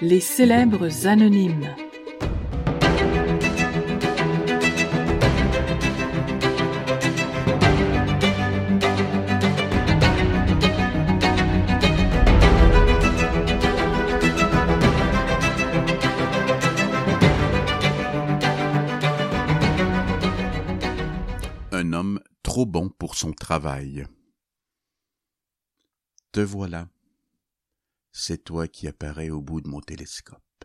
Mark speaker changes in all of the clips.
Speaker 1: Les célèbres anonymes.
Speaker 2: Un homme trop bon pour son travail. Te voilà. C'est toi qui apparais au bout de mon télescope.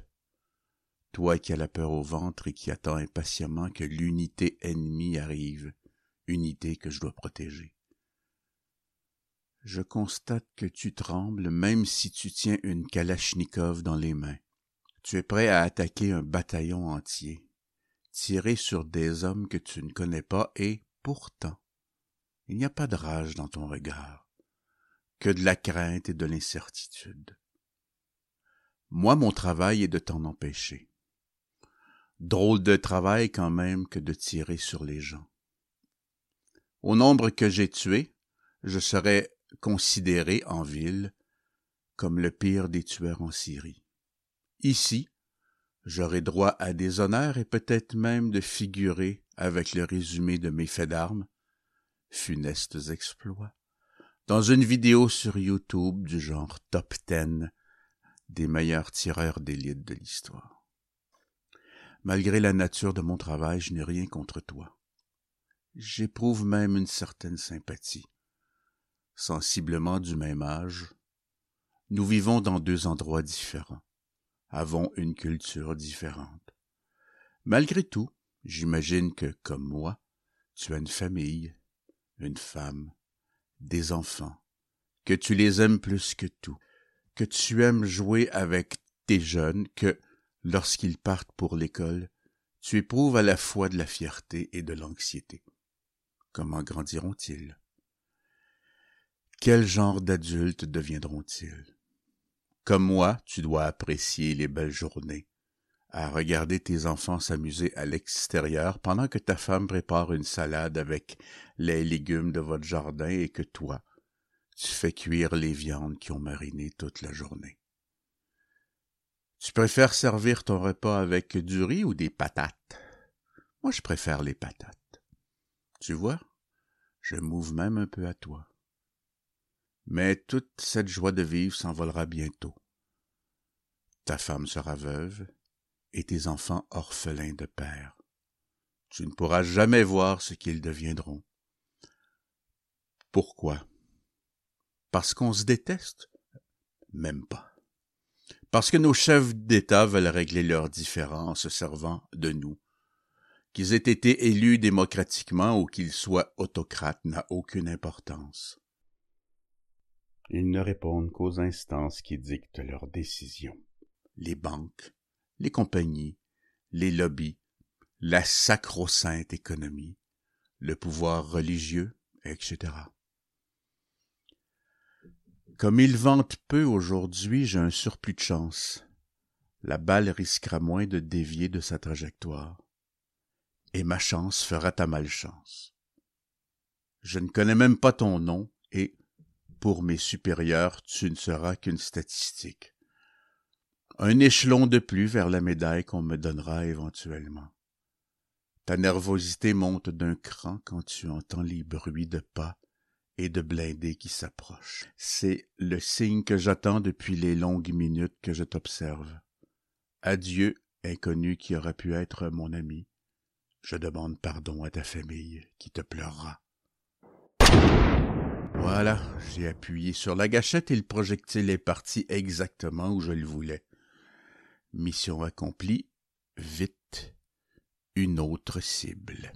Speaker 2: Toi qui as la peur au ventre et qui attends impatiemment que l'unité ennemie arrive, unité que je dois protéger. Je constate que tu trembles même si tu tiens une kalachnikov dans les mains. Tu es prêt à attaquer un bataillon entier, tirer sur des hommes que tu ne connais pas et, pourtant, il n'y a pas de rage dans ton regard, que de la crainte et de l'incertitude. Moi, mon travail est de t'en empêcher. Drôle de travail quand même que de tirer sur les gens. Au nombre que j'ai tué, je serais considéré en ville comme le pire des tueurs en Syrie. Ici, j'aurai droit à des honneurs et peut-être même de figurer avec le résumé de mes faits d'armes, funestes exploits, dans une vidéo sur YouTube du genre Top 10 des meilleurs tireurs d'élite de l'histoire. Malgré la nature de mon travail, je n'ai rien contre toi. J'éprouve même une certaine sympathie. Sensiblement du même âge, nous vivons dans deux endroits différents, avons une culture différente. Malgré tout, j'imagine que, comme moi, tu as une famille, une femme, des enfants, que tu les aimes plus que tout, que tu aimes jouer avec tes jeunes, que, lorsqu'ils partent pour l'école, tu éprouves à la fois de la fierté et de l'anxiété. Comment grandiront-ils? Quel genre d'adultes deviendront-ils? Comme moi, tu dois apprécier les belles journées, à regarder tes enfants s'amuser à l'extérieur pendant que ta femme prépare une salade avec les légumes de votre jardin et que toi, tu fais cuire les viandes qui ont mariné toute la journée. Tu préfères servir ton repas avec du riz ou des patates? Moi, je préfère les patates. Tu vois, je m'ouvre même un peu à toi. Mais toute cette joie de vivre s'envolera bientôt. Ta femme sera veuve et tes enfants orphelins de père. Tu ne pourras jamais voir ce qu'ils deviendront. Pourquoi? Parce qu'on se déteste? Même pas. Parce que nos chefs d'État veulent régler leurs différends en se servant de nous. Qu'ils aient été élus démocratiquement ou qu'ils soient autocrates n'a aucune importance. Ils ne répondent qu'aux instances qui dictent leurs décisions. Les banques, les compagnies, les lobbies, la sacro-sainte économie, le pouvoir religieux, etc. Comme ils vantent peu aujourd'hui, j'ai un surplus de chance. La balle risquera moins de dévier de sa trajectoire. Et ma chance fera ta malchance. Je ne connais même pas ton nom, et, pour mes supérieurs, tu ne seras qu'une statistique. Un échelon de plus vers la médaille qu'on me donnera éventuellement. Ta nervosité monte d'un cran quand tu entends les bruits de pas et de blindés qui s'approchent. C'est le signe que j'attends depuis les longues minutes que je t'observe. Adieu, inconnu qui aura pu être mon ami. Je demande pardon à ta famille qui te pleurera. Voilà, j'ai appuyé sur la gâchette et le projectile est parti exactement où je le voulais. Mission accomplie, vite, une autre cible.